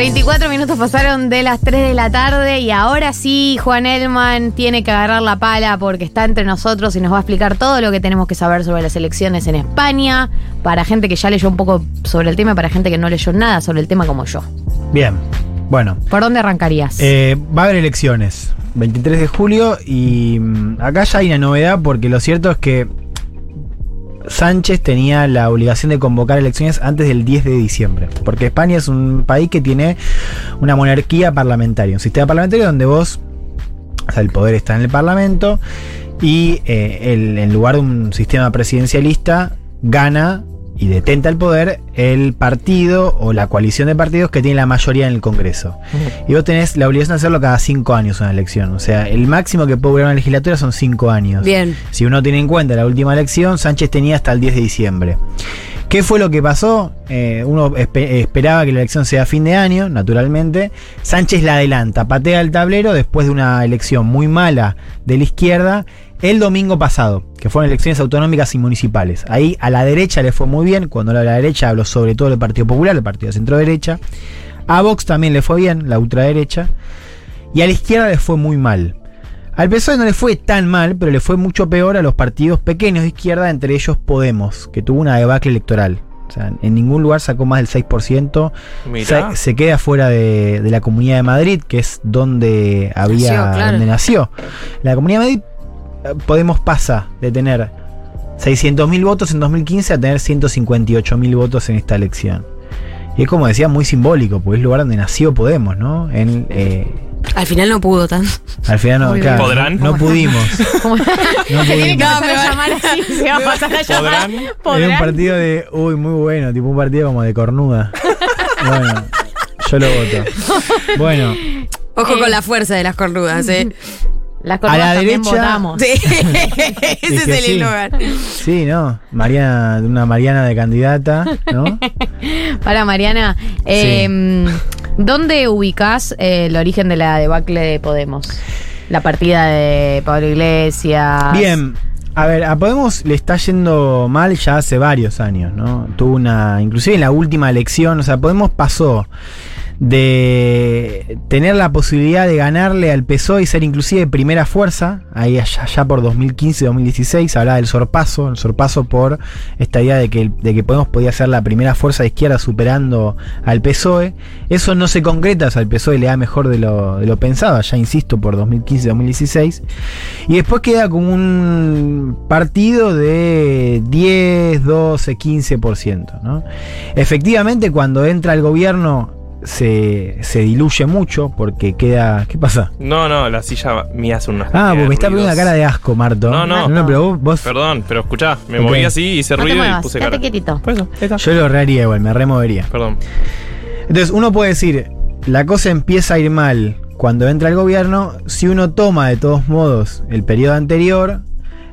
34 minutos pasaron de las 3 de la tarde y ahora sí Juan Elman tiene que agarrar la pala porque está entre nosotros y nos va a explicar todo lo que tenemos que saber sobre las elecciones en España, para gente que ya leyó un poco sobre el tema y para gente que no leyó nada sobre el tema como yo. Bien, bueno. ¿Por dónde arrancarías? Eh, va a haber elecciones, 23 de julio, y mm, acá ya hay una novedad porque lo cierto es que Sánchez tenía la obligación de convocar elecciones antes del 10 de diciembre, porque España es un país que tiene una monarquía parlamentaria, un sistema parlamentario donde vos, o sea, el poder está en el Parlamento y eh, en lugar de un sistema presidencialista gana y detenta el poder el partido o la coalición de partidos que tiene la mayoría en el Congreso. Y vos tenés la obligación de hacerlo cada cinco años una elección. O sea, el máximo que puede durar una legislatura son cinco años. Bien. Si uno tiene en cuenta la última elección, Sánchez tenía hasta el 10 de diciembre. ¿Qué fue lo que pasó? Eh, uno espe- esperaba que la elección sea a fin de año, naturalmente. Sánchez la adelanta, patea el tablero después de una elección muy mala de la izquierda el domingo pasado, que fueron elecciones autonómicas y municipales. Ahí a la derecha le fue muy bien, cuando hablo de la derecha hablo sobre todo del Partido Popular, el Partido de Centro Derecha. A Vox también le fue bien, la ultraderecha. Y a la izquierda le fue muy mal. Al PSOE no le fue tan mal, pero le fue mucho peor a los partidos pequeños de izquierda, entre ellos Podemos, que tuvo una debacle electoral. O sea, en ningún lugar sacó más del 6%. Mirá. Se, se queda fuera de, de la Comunidad de Madrid, que es donde había Nació, claro. donde nació. La Comunidad de Madrid, eh, Podemos pasa de tener 600.000 votos en 2015 a tener 158.000 votos en esta elección. Y es como decía, muy simbólico, porque es el lugar donde nació Podemos, ¿no? En, eh, Al final no pudo tan. al final no, claro. ¿Podrán? no pudimos. ¿Cómo- Se tiene que pudimos. empezar a llamar así, se va a pasar a llamar. ¿Podrán? Era un partido de, uy, muy bueno, tipo un partido como de cornuda. bueno, yo lo voto. Bueno, Ojo Eh. con la fuerza de las cornudas, ¿eh? Las A la derecha- votamos. Sí. Ese es que el sí. eslogan. sí, ¿no? Mariana, una Mariana de candidata, ¿no? Para Mariana, eh, ¿dónde ubicás eh, el origen de la debacle de Podemos? La partida de Pablo Iglesias. Bien. A ver, a Podemos le está yendo mal ya hace varios años, ¿no? Tuvo una. Inclusive en la última elección, o sea, Podemos pasó de tener la posibilidad de ganarle al PSOE y ser inclusive primera fuerza, ahí allá, allá por 2015-2016, hablaba del sorpaso, el sorpaso por esta idea de que, de que Podemos podía ser la primera fuerza de izquierda superando al PSOE. Eso no se concreta, o sea, el PSOE le da mejor de lo, de lo pensado, ya insisto, por 2015-2016. Y después queda como un partido de 10, 12, 15%. ¿no? Efectivamente, cuando entra el gobierno se, se diluye mucho porque queda... ¿Qué pasa? No, no, la silla mía hace unas. Ah, porque me está poniendo una cara de asco, Marto. No, no. pero vos... vos- Perdón, pero escuchá, me moví así, hice No te ruido y puse cara. quietito. Por eso, ahí está. yo lo reharía igual, me removería. Perdón. Entonces uno puede decir, la cosa empieza a ir mal cuando entra el gobierno, si uno toma de todos modos el periodo anterior,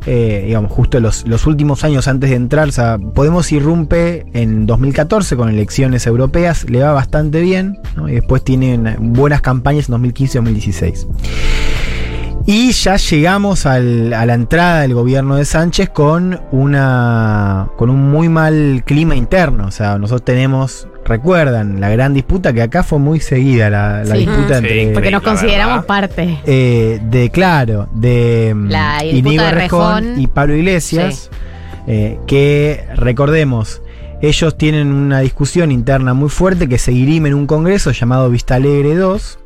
eh, digamos, justo los, últimos años antes de entrar, o sea, Podemos irrumpe en 2014 con elecciones europeas, le va bastante bien, y después tienen buenas campañas en 2015 y 2016. Y ya llegamos a la entrada del gobierno de Sánchez con una con un muy mal clima interno. O sea, nosotros tenemos, recuerdan, la gran disputa que acá fue muy seguida, la, la Sí. disputa Sí, entre Porque nos consideramos parte. eh, de claro, de mm, La Inigo de Rejón. y Pablo Iglesias, eh, que recordemos, ellos tienen una discusión interna muy fuerte que se dirime en un congreso llamado Vista Alegre 2.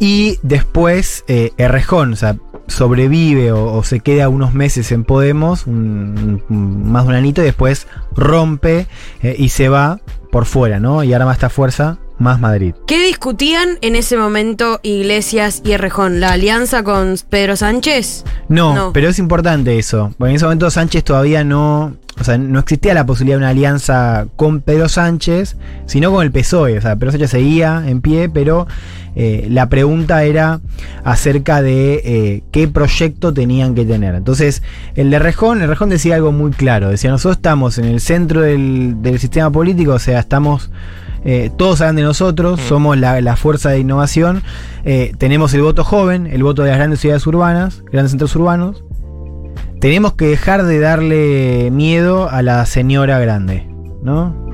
Y después eh, Errejón, o sea, sobrevive o, o se queda unos meses en Podemos, un- un- más de un anito, y después rompe eh, y se va por fuera, ¿no? Y arma esta fuerza más Madrid. ¿Qué discutían en ese momento Iglesias y Errejón? ¿La alianza con Pedro Sánchez? No, No. pero es importante eso. Porque en ese momento Sánchez todavía no. O sea, no existía la posibilidad de una alianza con Pedro Sánchez, sino con el PSOE. O sea, Pedro Sánchez seguía en pie, pero eh, la pregunta era acerca de eh, qué proyecto tenían que tener. Entonces, el de Rejón, el Rejón decía algo muy claro. Decía, nosotros estamos en el centro del, del sistema político, o sea, estamos. eh, todos hablan de nosotros, Mm. somos la, la fuerza de innovación. tenemos el voto joven, el voto de las grandes ciudades urbanas, grandes centros urbanos. Tenemos que dejar de darle miedo a la señora grande, ¿no?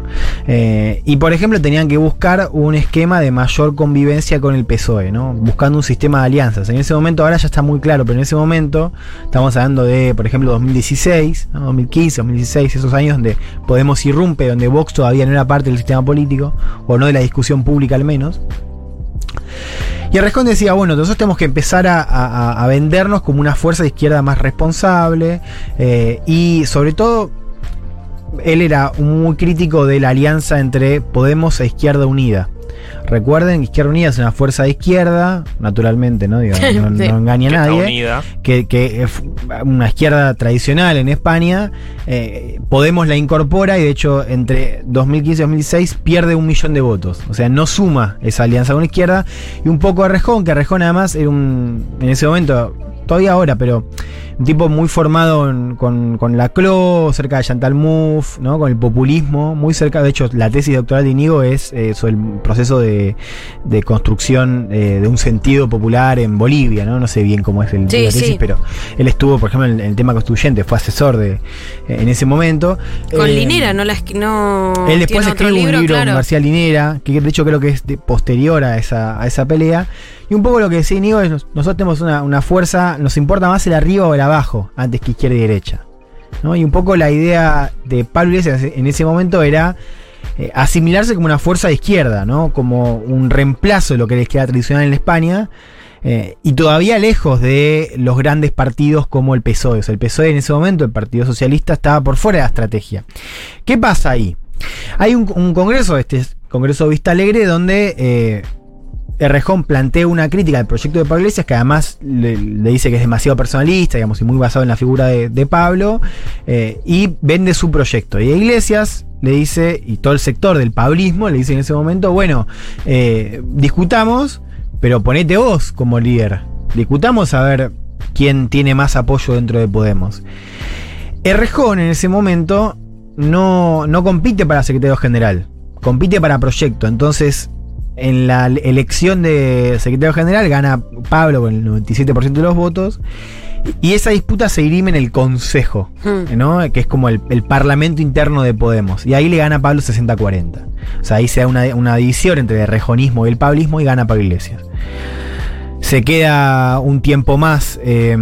Eh, y por ejemplo tenían que buscar un esquema de mayor convivencia con el PSOE, buscando un sistema de alianzas. En ese momento, ahora ya está muy claro, pero en ese momento estamos hablando de, por ejemplo, 2016, ¿no? 2015, 2016, esos años donde Podemos irrumpe, donde Vox todavía no era parte del sistema político, o no de la discusión pública al menos. Y Arrejón decía, bueno, nosotros tenemos que empezar a vendernos como una fuerza de izquierda más responsable eh, y sobre todo él era muy crítico de la alianza entre Podemos e Izquierda Unida. Recuerden que Izquierda Unida es una fuerza de izquierda, naturalmente, ¿no? Digo, no, engaña a nadie unida. que, que es una izquierda tradicional en España, eh, Podemos la incorpora y de hecho entre 2015 y 2016 pierde un millón de votos. O sea, no suma esa alianza con la izquierda. Y un poco Arrejón, que Arrejón además era un, en ese momento, todavía ahora, pero un tipo muy formado en- con, con la CLO, cerca de Chantal Mouffe, ¿no? con el populismo, muy cerca. De hecho, la tesis doctoral de Inigo es eh, sobre el proceso de, de construcción eh, de un sentido popular en Bolivia. No, no sé bien cómo es el, Sí, la tesis, sí. pero él estuvo, por ejemplo, en, en el tema constituyente, fue asesor de, en ese momento. Con Eh, Linera, no la no él después escribe un libro claro. con García Linera, que de hecho creo que es de- posterior a esa, a esa pelea. Y un poco lo que decía Inigo es, nos- nosotros tenemos una, una fuerza, nos importa más el arriba o el abajo, antes que izquierda y derecha. ¿no? Y un poco la idea de Pablo Iglesias en ese momento era eh, asimilarse como una fuerza de izquierda, ¿no? como un reemplazo de lo que les queda tradicional en España. eh, y todavía lejos de los grandes partidos como el PSOE. O sea, el PSOE en ese momento, el Partido Socialista, estaba por fuera de la estrategia. ¿Qué pasa ahí? Hay un, un congreso, este es Congreso Vista Alegre, donde eh, Errejón plantea una crítica al proyecto de Pablo Iglesias, que además le, dice que es demasiado personalista, digamos, y muy basado en la figura de, Pablo, eh, y vende su proyecto. Y Iglesias le dice, y todo el sector del pablismo le dice en ese momento, bueno, eh, discutamos, pero ponete vos como líder. Discutamos a ver quién tiene más apoyo dentro de Podemos. Errejón en ese momento no, no compite para secretario general, compite para proyecto. Entonces, en la elección de secretario general gana Pablo con el 97% de los votos. Y esa disputa se dirime en el Consejo, Hmm. ¿no? que es como el, el parlamento interno de Podemos. Y ahí le gana Pablo 60-40. O sea, ahí se da una, una división entre el rejonismo y el pablismo y gana Pablo Iglesias. Se queda un tiempo más eh,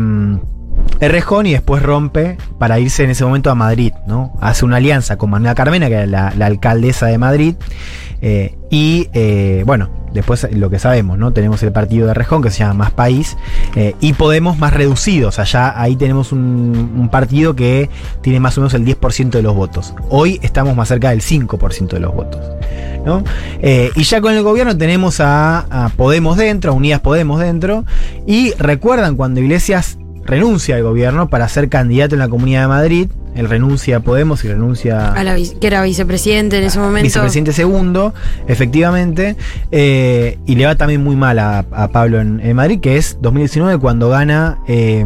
Errejón y después rompe para irse en ese momento a Madrid, ¿no? Hace una alianza con Manuela Carmena, que era la, alcaldesa de Madrid. eh, y eh, bueno, después lo que sabemos, ¿no? Tenemos el partido de Errejón que se llama Más País eh, y Podemos más reducidos. Allá ahí tenemos un, partido que tiene más o menos el 10% de los votos. Hoy estamos más cerca del 5% de los votos. ¿no? Y ya con el gobierno tenemos a, a Podemos dentro, a Unidas Podemos dentro. Y recuerdan cuando Iglesias renuncia al gobierno para ser candidato en la Comunidad de Madrid. Él renuncia a Podemos y renuncia A la que era vicepresidente en ese momento. vicepresidente segundo, efectivamente, eh, y le va también muy mal a, a Pablo en, en Madrid, que es 2019 cuando gana eh,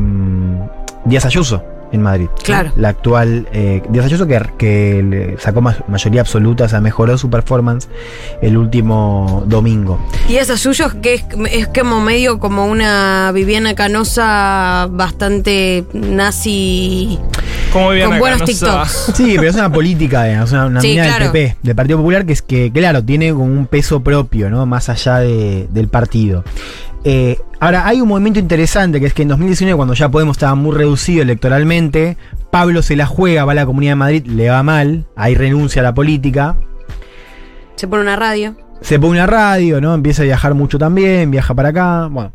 Díaz Ayuso en Madrid. Claro. La actual eh, Díaz Ayuso que, que le sacó ma- mayoría absoluta, o sea, mejoró su performance el último domingo. Y esas suyos que es, es como medio como una Viviana Canosa bastante nazi ¿Cómo vivían con buenos No sé. TikToks. Sí, pero es una política, digamos, una, una Sí, mina claro. del PP, del Partido Popular, que es que, claro, tiene como un peso propio, ¿no? Más allá de- del partido. Eh, ahora, hay un movimiento interesante, que es que en 2019, cuando ya Podemos estaba muy reducido electoralmente, Pablo se la juega, va a la Comunidad de Madrid, le va mal, ahí renuncia a la política. Se pone una radio. Se pone una radio, ¿no? Empieza a viajar mucho también, viaja para acá. Bueno.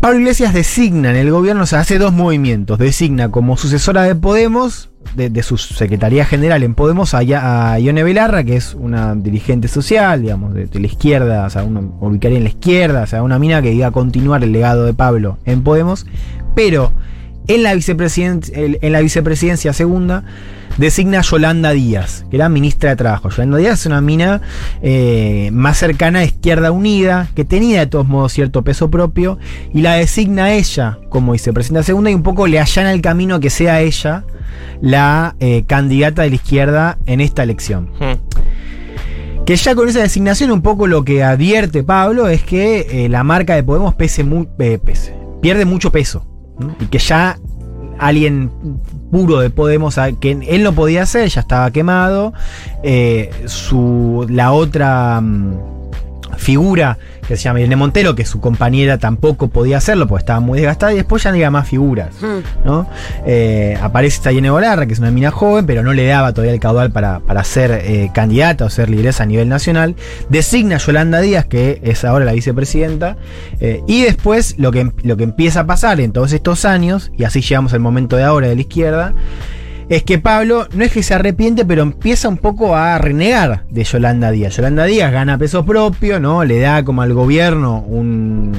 Pablo Iglesias designa en el gobierno, o sea, hace dos movimientos. Designa como sucesora de Podemos, de, su secretaría general en Podemos, a, a Ione Belarra, que es una dirigente social, digamos, de, de la izquierda, o sea, una ubicaría en la izquierda, o sea, una mina que iba a continuar el legado de Pablo en Podemos. Pero en la, en la vicepresidencia segunda designa a Yolanda Díaz, que era ministra de Trabajo. Yolanda Díaz es una mina eh, más cercana a Izquierda Unida, que tenía de todos modos cierto peso propio, y la designa a ella como vicepresidenta segunda y un poco le allana el camino que sea ella la eh, candidata de la izquierda en esta elección. Hmm. Que ya con esa designación un poco lo que advierte Pablo es que eh, la marca de Podemos pese pese- pierde mucho peso. ¿no? Y que ya alguien puro de Podemos, a- que él no podía hacer, ya estaba quemado. Eh, su, la otra mm, figura que se llama Irene Montero, que su compañera tampoco podía hacerlo porque estaba muy desgastada, y después ya no había más figuras. Mm. ¿no? Eh, aparece esta Irene Bolarra, que es una mina joven, pero no le daba todavía el caudal para, para ser eh, candidata o ser lideresa a nivel nacional. Designa a Yolanda Díaz, que es ahora la vicepresidenta. eh, y después lo que, lo que empieza a pasar en todos estos años, y así llegamos al momento de ahora de la izquierda, es que Pablo no es que se arrepiente, pero empieza un poco a renegar de Yolanda Díaz. Yolanda Díaz gana peso propio, ¿no? Le da como al gobierno un,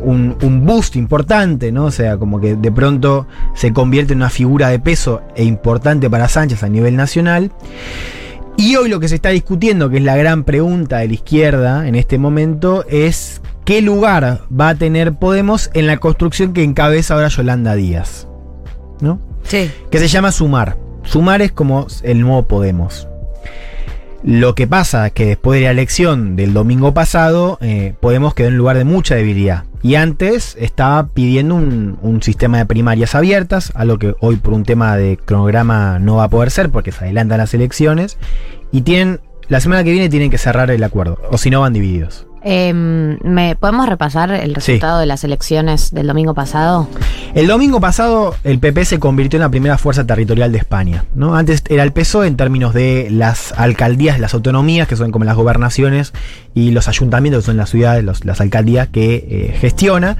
un, un boost importante, ¿no? O sea, como que de pronto se convierte en una figura de peso e importante para Sánchez a nivel nacional. Y hoy lo que se está discutiendo, que es la gran pregunta de la izquierda en este momento, es qué lugar va a tener Podemos en la construcción que encabeza ahora Yolanda Díaz. ¿No? Que se llama Sumar. Sumar es como el nuevo Podemos. Lo que pasa es que después de la elección del domingo pasado, eh, Podemos quedó en lugar de mucha debilidad. Y antes estaba pidiendo un, un sistema de primarias abiertas, algo que hoy por un tema de cronograma no va a poder ser porque se adelantan las elecciones. Y tienen, la semana que viene tienen que cerrar el acuerdo, o si no van divididos. Em, ¿me, ¿Podemos repasar el resultado de las elecciones del domingo pasado? El domingo pasado el PP se convirtió en la primera fuerza territorial de España. ¿no? Antes era el PSOE en términos de las alcaldías, las autonomías, que son como las gobernaciones, y los ayuntamientos, que son las ciudades, los- las alcaldías que eh, gestiona.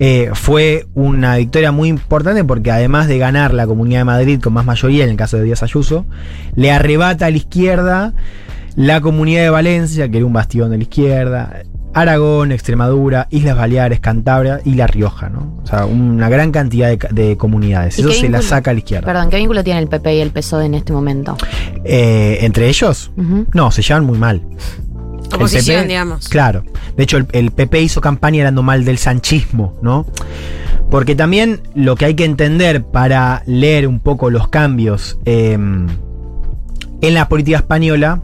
Eh, fue una victoria muy importante porque además de ganar la Comunidad de Madrid con más mayoría, en el caso de Díaz Ayuso, le arrebata a la izquierda la Comunidad de Valencia, que era un bastión de la izquierda, Aragón, Extremadura, Islas Baleares, Cantabria y La Rioja, ¿no? O sea, una gran cantidad de, comunidades. ¿Y Eso se la saca a la izquierda. Perdón, ¿qué vínculo tiene el PP y el PSOE en este momento? Eh, ¿Entre ellos? No, se llevan muy mal. Oposición, PP digamos. Claro. De hecho, el, el PP hizo campaña hablando mal del sanchismo, ¿no? Porque también lo que hay que entender para leer un poco los cambios eh, en la política española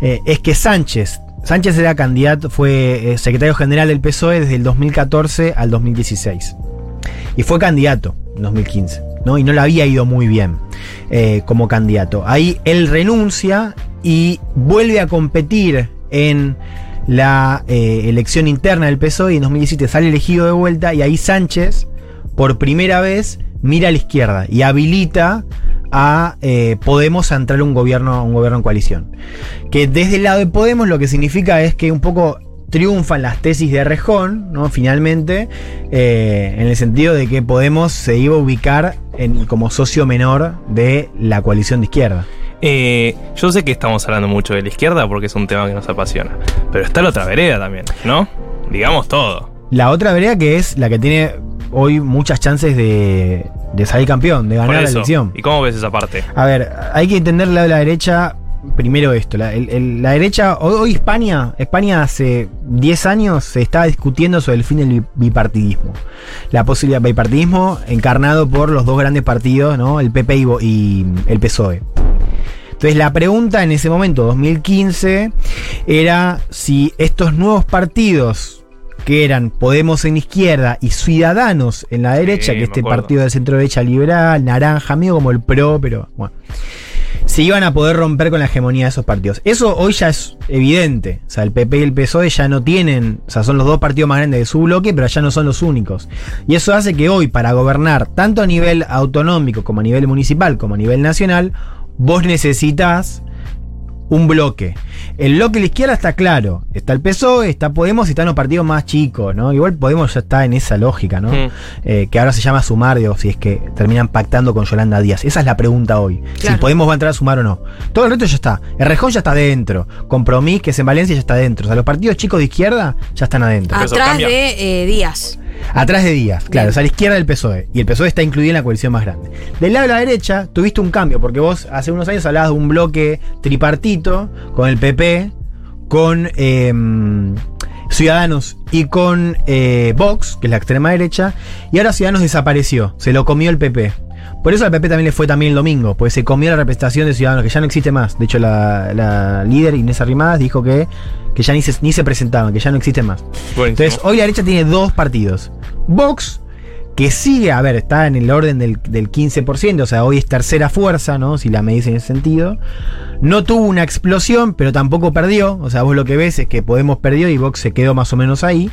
eh, es que Sánchez, Sánchez era candidato, fue eh, secretario general del PSOE desde el 2014 al 2016. Y fue candidato en 2015, ¿no? Y no le había ido muy bien eh, como candidato. Ahí él renuncia y vuelve a competir en la elección interna del PSOE y en 2017 sale elegido de vuelta y ahí Sánchez, por primera vez, mira a la izquierda y habilita a eh, Podemos a entrar un gobierno, un gobierno en coalición. Que desde el lado de Podemos lo que significa es que un poco triunfan las tesis de Rejón, ¿no? Finalmente, eh, en el sentido de que Podemos se iba a ubicar en, como socio menor de la coalición de izquierda. Eh, yo sé que estamos hablando mucho de la izquierda porque es un tema que nos apasiona. Pero está la otra vereda también, ¿no? Digamos todo. La otra vereda que es la que tiene hoy muchas chances de, de salir campeón, de ganar la elección. ¿Y cómo ves esa parte? A ver, hay que entender lado de la derecha. Primero esto, la, el- el- la derecha, hoy, España, España hace 10 años se estaba discutiendo sobre el fin del bi- bipartidismo. La posibilidad de bipartidismo encarnado por los dos grandes partidos, ¿no? El PP y el PSOE. Entonces la pregunta en ese momento, 2015, era si estos nuevos partidos que eran Podemos en izquierda y Ciudadanos en la derecha, que este acuerdo. partido de centro derecha liberal, naranja, amigo como el PRO, pero bueno se iban a poder romper con la hegemonía de esos partidos. Eso hoy ya es evidente. O sea, el PP y el PSOE ya no tienen, o sea, son los dos partidos más grandes de su bloque, pero ya no son los únicos. Y eso hace que hoy, para gobernar, tanto a nivel autonómico como a nivel municipal, como a nivel nacional, vos necesitas un bloque. El bloque de la izquierda está claro. Está el PSOE, está Podemos y están los partidos más chicos, ¿no? Igual Podemos ya está en esa lógica, ¿no? Mm. Eh, que ahora se llama sumar, digo, si es que terminan pactando con Yolanda Díaz. Esa es la pregunta hoy. Claro. Si Podemos va a entrar a sumar o no. Todo el resto ya está. El Rejón ya está adentro. Compromís, que es en Valencia, ya está adentro. O sea, los partidos chicos de izquierda ya están adentro. Atrás de eh, Díaz. Atrás de Díaz, claro, Bien. sea, a la izquierda del PSOE. Y el PSOE está incluido en la coalición más grande. Del lado de la derecha, tuviste un cambio, porque vos hace unos años hablabas de un bloque tripartito con el PP, con eh, Ciudadanos y con eh, Vox, que es la extrema derecha, y ahora Ciudadanos desapareció, se lo comió el PP. Por eso al PP también le fue también el domingo, porque se comió la representación de Ciudadanos, que ya no existe más. De hecho, la, la líder Inés Arrimadas dijo que, que ya ni se, ni se presentaban, que ya no existe más. Buenísimo. Entonces, hoy la derecha tiene dos partidos. Vox, que sigue, a ver, está en el orden del, del 15%, o sea, hoy es tercera fuerza, ¿no? Si la medís en ese sentido. No tuvo una explosión, pero tampoco perdió. O sea, vos lo que ves es que Podemos perdió y Vox se quedó más o menos ahí.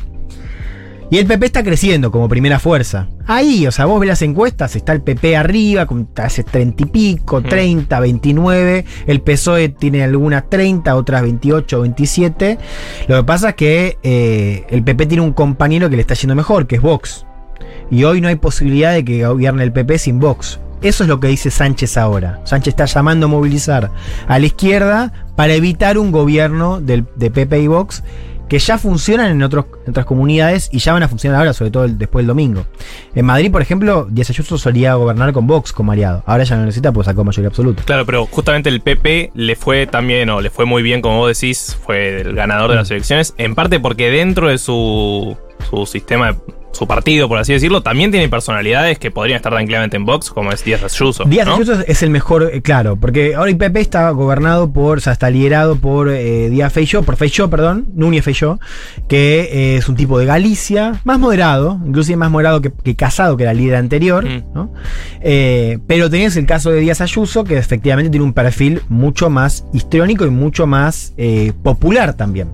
Y el PP está creciendo como primera fuerza. Ahí, o sea, vos ves las encuestas, está el PP arriba, con hace 30 y pico, 30, 29. El PSOE tiene algunas 30, otras 28, 27. Lo que pasa es que eh, el PP tiene un compañero que le está yendo mejor, que es Vox. Y hoy no hay posibilidad de que gobierne el PP sin Vox. Eso es lo que dice Sánchez ahora. Sánchez está llamando a movilizar a la izquierda para evitar un gobierno del, de PP y Vox que ya funcionan en, otros, en otras comunidades y ya van a funcionar ahora, sobre todo el- después del domingo. En Madrid, por ejemplo, Díaz Ayuso solía gobernar con Vox como aliado. Ahora ya no necesita, pues sacó mayoría absoluta. Claro, pero justamente el PP le fue también, o le fue muy bien, como vos decís, fue el ganador de las elecciones, en parte porque dentro de su, su sistema, su partido, por así decirlo, también tiene personalidades que podrían estar tranquilamente en Vox, como es Díaz Ayuso. Díaz ¿no? Ayuso es el mejor, eh, claro, porque ahora el PP está gobernado por, o sea, está liderado por eh, Díaz Feijó, por Feijó, perdón, Núñez Feijó, que eh, es un tipo de Galicia, más moderado, inclusive más moderado que, que Casado, que era el líder anterior, Mm. ¿no? Eh, pero tenés el caso de Díaz Ayuso, que efectivamente tiene un perfil mucho más histriónico y mucho más popular también.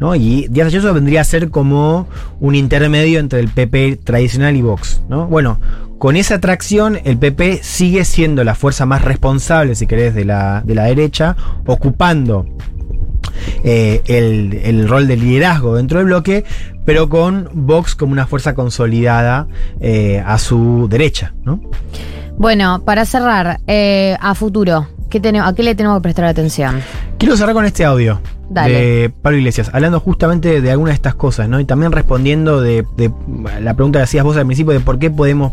¿No? Y Díaz Ayuso vendría a ser como un intermedio entre el PP tradicional y Vox. ¿no? Bueno, con esa atracción, el PP sigue siendo la fuerza más responsable, si querés, de la, de la derecha, ocupando eh, el, el rol de liderazgo dentro del bloque, pero con Vox como una fuerza consolidada eh, a su derecha. ¿no? Bueno, para cerrar, eh, a futuro, ¿qué ¿a qué le tenemos que prestar atención? Quiero cerrar con este audio Dale. de Pablo Iglesias, hablando justamente de algunas de estas cosas, ¿no? Y también respondiendo de, de la pregunta que hacías vos al principio de por qué Podemos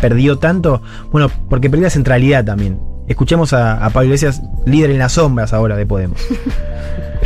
perdió tanto. Bueno, porque perdió la centralidad también. Escuchemos a, a Pablo Iglesias, líder en las sombras ahora de Podemos.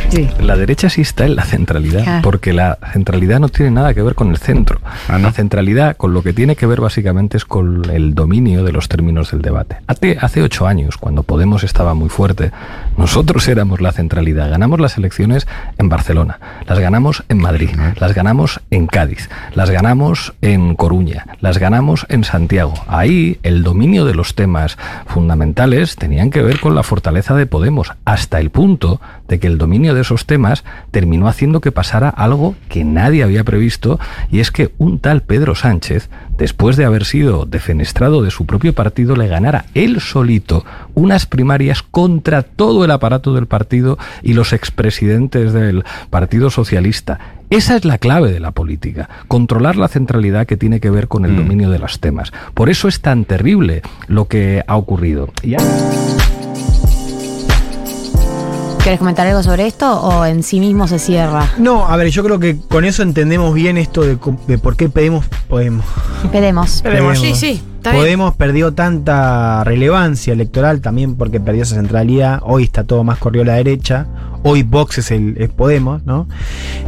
Sí. La derecha sí está en la centralidad, Ah. porque la centralidad no tiene nada que ver con el centro. Ah, ¿no? La centralidad con lo que tiene que ver básicamente es con el dominio de los términos del debate. Hace, hace ocho años, cuando Podemos estaba muy fuerte, nosotros éramos la centralidad. Ganamos las elecciones en Barcelona, las ganamos en Madrid, las ganamos en Cádiz, las ganamos en Coruña, las ganamos en Santiago. Ahí el dominio de los temas fundamentales tenían que ver con la fortaleza de Podemos, hasta el punto de que el dominio de esos temas terminó haciendo que pasara algo que nadie había previsto, y es que un tal Pedro Sánchez, después de haber sido defenestrado de su propio partido, le ganara él solito unas primarias contra todo el aparato del partido y los expresidentes del Partido Socialista. Esa es la clave de la política, controlar la centralidad que tiene que ver con el dominio de los temas. Por eso es tan terrible lo que ha ocurrido. Y ¿Quieres comentar algo sobre esto o en sí mismo se cierra? No, a ver, yo creo que con eso entendemos bien esto de, de por qué pedimos Podemos. Pedemos. Podemos, sí, sí. Podemos perdió tanta relevancia electoral también porque perdió esa centralidad. Hoy está todo más corrido a la derecha. Hoy Vox es, el, Podemos, ¿no?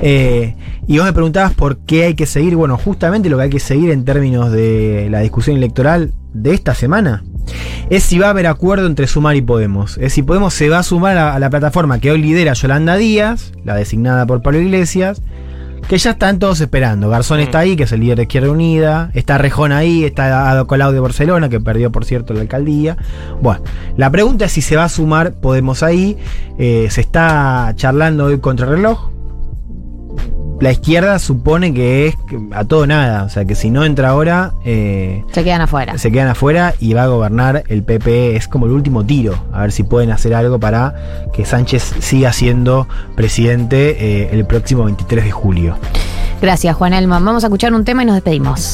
Eh, y vos me preguntabas por qué hay que seguir. Bueno, justamente lo que hay que seguir en términos de la discusión electoral de esta semana es si va a haber acuerdo entre Sumar y Podemos. Es si Podemos se va a sumar a la plataforma que hoy lidera Yolanda Díaz, la designada por Pablo Iglesias, que ya están todos esperando. Garzón está ahí, que es el líder de Izquierda Unida. Está Rejón ahí, está Ado Colau de Barcelona, que perdió, por cierto, la alcaldía. Bueno, la pregunta es si se va a sumar Podemos ahí. Eh, se está charlando hoy contra el reloj. La izquierda supone que es a todo nada. O sea, que si no entra ahora, eh, Se quedan afuera. se quedan afuera y va a gobernar el PP. Es como el último tiro. A ver si pueden hacer algo para que Sánchez siga siendo presidente eh, el próximo 23 de julio. Gracias, Juan Elman. Vamos a escuchar un tema y nos despedimos.